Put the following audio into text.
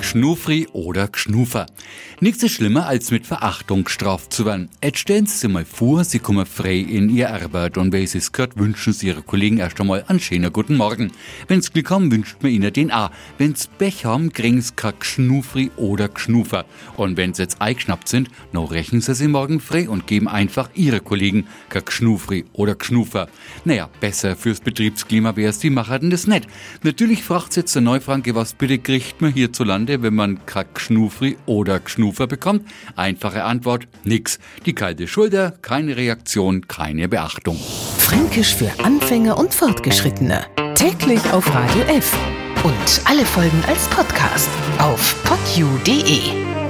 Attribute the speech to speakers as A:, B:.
A: Gschnufri oder Gschnufer. Nichts ist schlimmer, als mit Verachtung gestraft zu werden. Jetzt stellen Sie sich mal vor, Sie kommen frei in Ihr Arbeit und wenn Sie es gehört, wünschen Sie Ihre Kollegen erst einmal einen schönen guten Morgen. Wenn's Glück haben, wünscht man Ihnen den auch. Wenn's Pech haben, kriegen Sie kein Gschnufri oder Gschnufer. Und wenn Sie jetzt eingeschnappt sind, noch rechnen Sie sie morgen frei und geben einfach Ihre Kollegen kein Gschnufri oder Gschnufer. Naja, besser fürs Betriebsklima wär's, die machen das nicht. Natürlich fragt jetzt der Neufranke, was bitte kriegt man hierzulande, wenn man kein Gschnufri oder Gschnufer bekommt? Einfache Antwort, nix. Die kalte Schulter, keine Reaktion, keine Beachtung.
B: Fränkisch für Anfänger und Fortgeschrittene. Täglich auf Radio F. Und alle Folgen als Podcast auf podu.de.